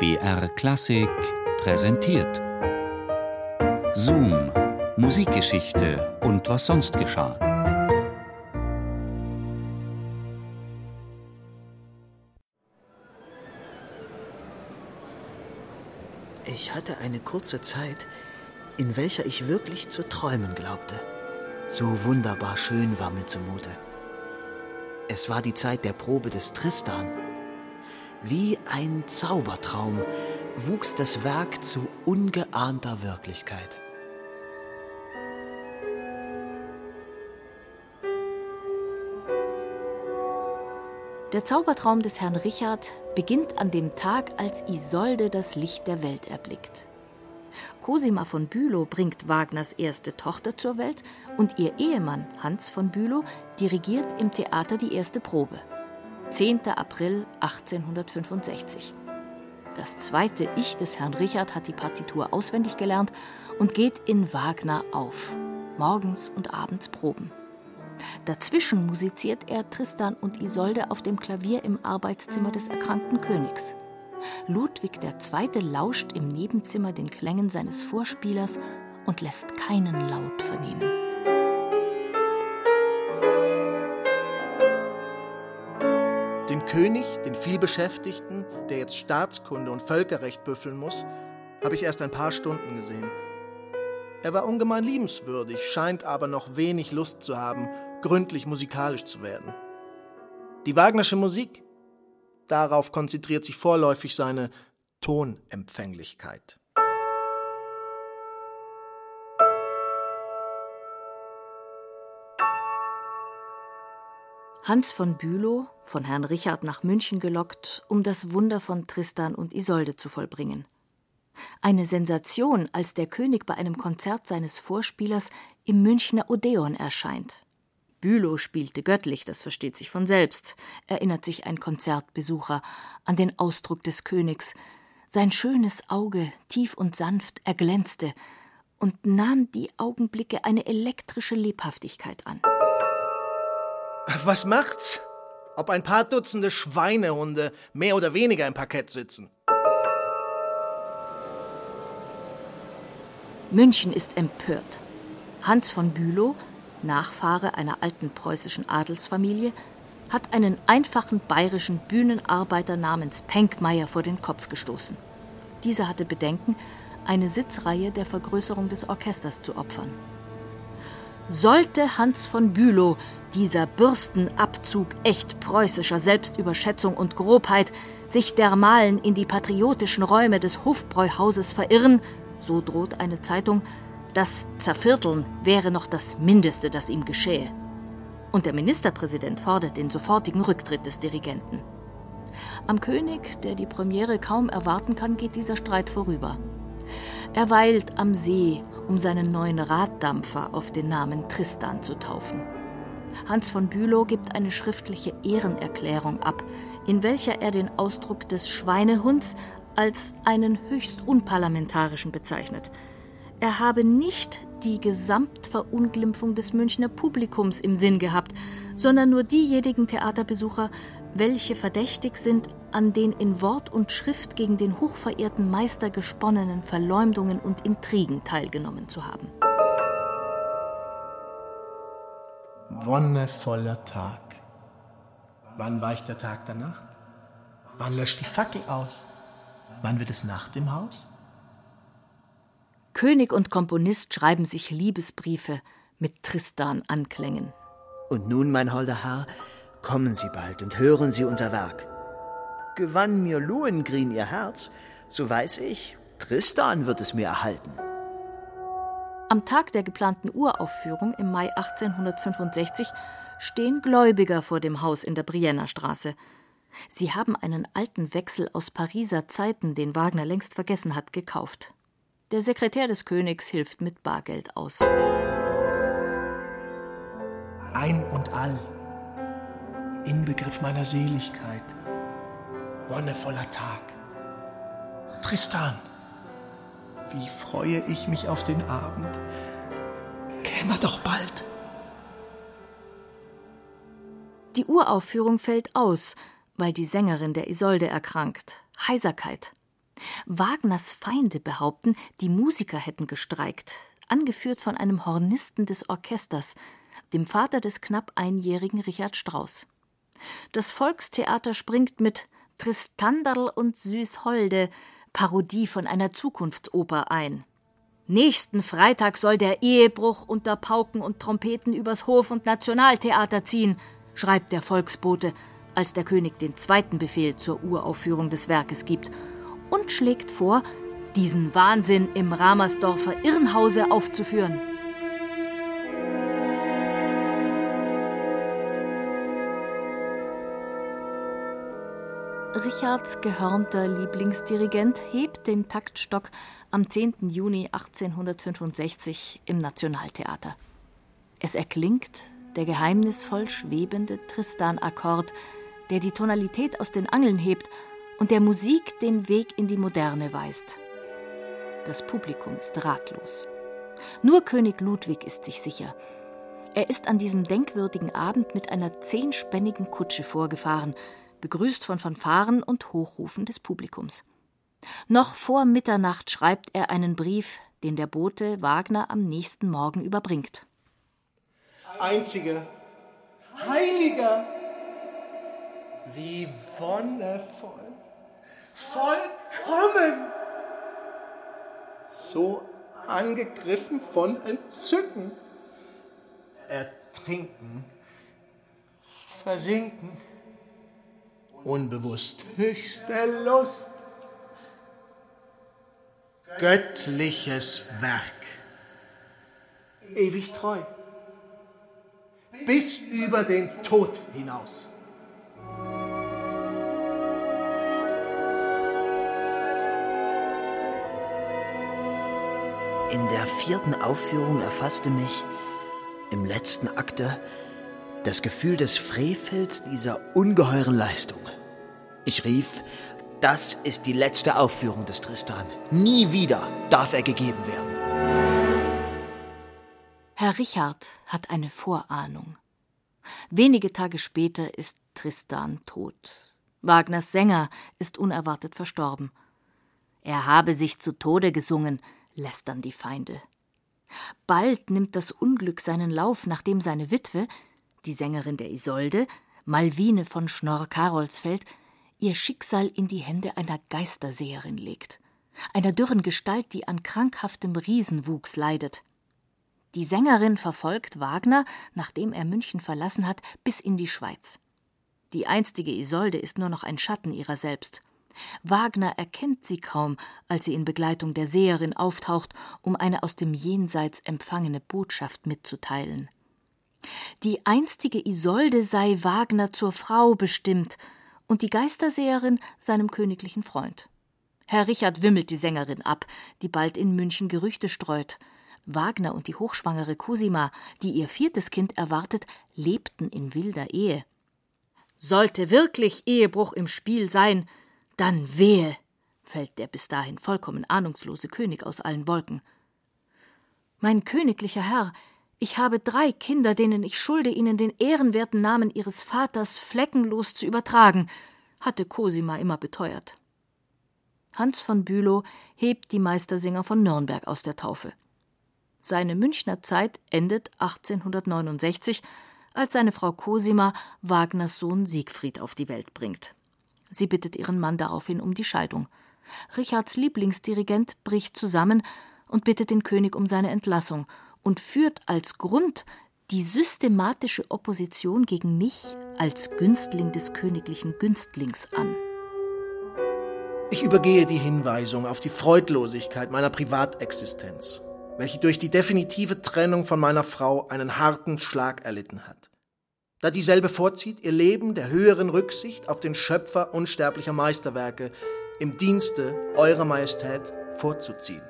BR Klassik präsentiert. Zoom, Musikgeschichte und was sonst geschah. Ich hatte eine kurze Zeit, in welcher ich wirklich zu träumen glaubte. So wunderbar schön war mir zumute. Es war die Zeit der Probe des Tristan. Wie ein Zaubertraum wuchs das Werk zu ungeahnter Wirklichkeit. Der Zaubertraum des Herrn Richard beginnt an dem Tag, als Isolde das Licht der Welt erblickt. Cosima von Bülow bringt Wagners erste Tochter zur Welt und ihr Ehemann Hans von Bülow dirigiert im Theater die erste Probe. 10. April 1865. Das zweite Ich des Herrn Richard hat die Partitur auswendig gelernt und geht in Wagner auf. Morgens und abends proben. Dazwischen musiziert er Tristan und Isolde auf dem Klavier im Arbeitszimmer des erkrankten Königs. Ludwig II. lauscht im Nebenzimmer den Klängen seines Vorspielers und lässt keinen Laut vernehmen. König, den vielbeschäftigten, der jetzt Staatskunde und Völkerrecht büffeln muss, habe ich erst ein paar Stunden gesehen. Er war ungemein liebenswürdig, scheint aber noch wenig Lust zu haben, gründlich musikalisch zu werden. Die Wagnersche Musik, darauf konzentriert sich vorläufig seine Tonempfänglichkeit. Hans von Bülow, von Herrn Richard nach München gelockt, um das Wunder von Tristan und Isolde zu vollbringen. Eine Sensation, als der König bei einem Konzert seines Vorspielers im Münchner Odeon erscheint. Bülow spielte göttlich, das versteht sich von selbst, erinnert sich ein Konzertbesucher an den Ausdruck des Königs. Sein schönes Auge, tief und sanft, erglänzte und nahm die Augenblicke eine elektrische Lebhaftigkeit an. Was macht's? Ob ein paar Dutzende Schweinehunde mehr oder weniger im Parkett sitzen. München ist empört. Hans von Bülow Nachfahre einer alten preußischen Adelsfamilie, hat einen einfachen bayerischen Bühnenarbeiter namens Penkmeier vor den Kopf gestoßen. Dieser hatte Bedenken, eine Sitzreihe der Vergrößerung des Orchesters zu opfern. Sollte Hans von Bülow, dieser Bürstenabzug echt preußischer Selbstüberschätzung und Grobheit, sich dermalen in die patriotischen Räume des Hofbräuhauses verirren, so droht eine Zeitung, das Zervierteln wäre noch das Mindeste, das ihm geschähe. Und der Ministerpräsident fordert den sofortigen Rücktritt des Dirigenten. Am König, der die Premiere kaum erwarten kann, geht dieser Streit vorüber. Er weilt am See, um seinen neuen Raddampfer auf den Namen Tristan zu taufen. Hans von Bülow gibt eine schriftliche Ehrenerklärung ab, in welcher er den Ausdruck des Schweinehunds als einen höchst unparlamentarischen bezeichnet – er habe nicht die Gesamtverunglimpfung des Münchner Publikums im Sinn gehabt, sondern nur diejenigen Theaterbesucher, welche verdächtig sind, an den in Wort und Schrift gegen den hochverehrten Meister gesponnenen Verleumdungen und Intrigen teilgenommen zu haben. Wonnevoller Tag. Wann weicht der Tag der Nacht? Wann löscht die Fackel aus? Wann wird es Nacht im Haus? König und Komponist schreiben sich Liebesbriefe mit Tristan-Anklängen. Und nun, mein holder Herr, kommen Sie bald und hören Sie unser Werk. Gewann mir Lohengrin ihr Herz, so weiß ich, Tristan wird es mir erhalten. Am Tag der geplanten Uraufführung im Mai 1865 stehen Gläubiger vor dem Haus in der Brienner Straße. Sie haben einen alten Wechsel aus Pariser Zeiten, den Wagner längst vergessen hat, gekauft. Der Sekretär des Königs hilft mit Bargeld aus. Ein und all, Inbegriff meiner Seligkeit, wonnevoller Tag. Tristan, wie freue ich mich auf den Abend. Käme doch bald. Die Uraufführung fällt aus, weil die Sängerin der Isolde erkrankt. Heiserkeit. Wagners Feinde behaupten, die Musiker hätten gestreikt, angeführt von einem Hornisten des Orchesters, dem Vater des knapp einjährigen Richard Strauss. Das Volkstheater springt mit Tristanderl und Süßholde, Parodie von einer Zukunftsoper ein. Nächsten Freitag soll der Ehebruch unter Pauken und Trompeten übers Hof- und Nationaltheater ziehen, schreibt der Volksbote, als der König den zweiten Befehl zur Uraufführung des Werkes gibt und schlägt vor, diesen Wahnsinn im Ramersdorfer Irrenhause aufzuführen. Richards gehörnter Lieblingsdirigent hebt den Taktstock am 10. Juni 1865 im Nationaltheater. Es erklingt der geheimnisvoll schwebende Tristan-Akkord, der die Tonalität aus den Angeln hebt und der Musik den Weg in die Moderne weist. Das Publikum ist ratlos. Nur König Ludwig ist sich sicher. Er ist an diesem denkwürdigen Abend mit einer zehnspännigen Kutsche vorgefahren, begrüßt von Fanfaren und Hochrufen des Publikums. Noch vor Mitternacht schreibt er einen Brief, den der Bote Wagner am nächsten Morgen überbringt. Einziger, heiliger, wie wonnevoll vollkommen. So angegriffen von Entzücken. Ertrinken, versinken, unbewusst höchste Lust. Göttliches Werk. Ewig treu. Bis über den Tod hinaus. In der vierten Aufführung erfasste mich im letzten Akte das Gefühl des Frevels dieser ungeheuren Leistung. Ich rief, das ist die letzte Aufführung des Tristan. Nie wieder darf er gegeben werden. Herr Richard hat eine Vorahnung. Wenige Tage später ist Tristan tot. Wagners Sänger ist unerwartet verstorben. Er habe sich zu Tode gesungen, lästern die Feinde. Bald nimmt das Unglück seinen Lauf, nachdem seine Witwe, die Sängerin der Isolde, Malvine von Schnorr-Karolsfeld, ihr Schicksal in die Hände einer Geisterseherin legt, einer dürren Gestalt, die an krankhaftem Riesenwuchs leidet. Die Sängerin verfolgt Wagner, nachdem er München verlassen hat, bis in die Schweiz. Die einstige Isolde ist nur noch ein Schatten ihrer selbst. Wagner erkennt sie kaum, als sie in Begleitung der Seherin auftaucht, um eine aus dem Jenseits empfangene Botschaft mitzuteilen. Die einstige Isolde sei Wagner zur Frau bestimmt und die Geisterseherin seinem königlichen Freund. Herr Richard wimmelt die Sängerin ab, die bald in München Gerüchte streut. Wagner und die hochschwangere Cosima, die ihr viertes Kind erwartet, lebten in wilder Ehe. Sollte wirklich Ehebruch im Spiel sein, dann wehe, fällt der bis dahin vollkommen ahnungslose König aus allen Wolken. Mein königlicher Herr, ich habe drei Kinder, denen ich schulde, ihnen den ehrenwerten Namen ihres Vaters fleckenlos zu übertragen, hatte Cosima immer beteuert. Hans von Bülow hebt die Meistersinger von Nürnberg aus der Taufe. Seine Münchner Zeit endet 1869, als seine Frau Cosima Wagners Sohn Siegfried auf die Welt bringt. Sie bittet ihren Mann daraufhin um die Scheidung. Richards Lieblingsdirigent bricht zusammen und bittet den König um seine Entlassung und führt als Grund die systematische Opposition gegen mich als Günstling des königlichen Günstlings an. Ich übergehe die Hinweisung auf die Freudlosigkeit meiner Privatexistenz, welche durch die definitive Trennung von meiner Frau einen harten Schlag erlitten hat da dieselbe vorzieht, ihr Leben der höheren Rücksicht auf den Schöpfer unsterblicher Meisterwerke im Dienste eurer Majestät vorzuziehen.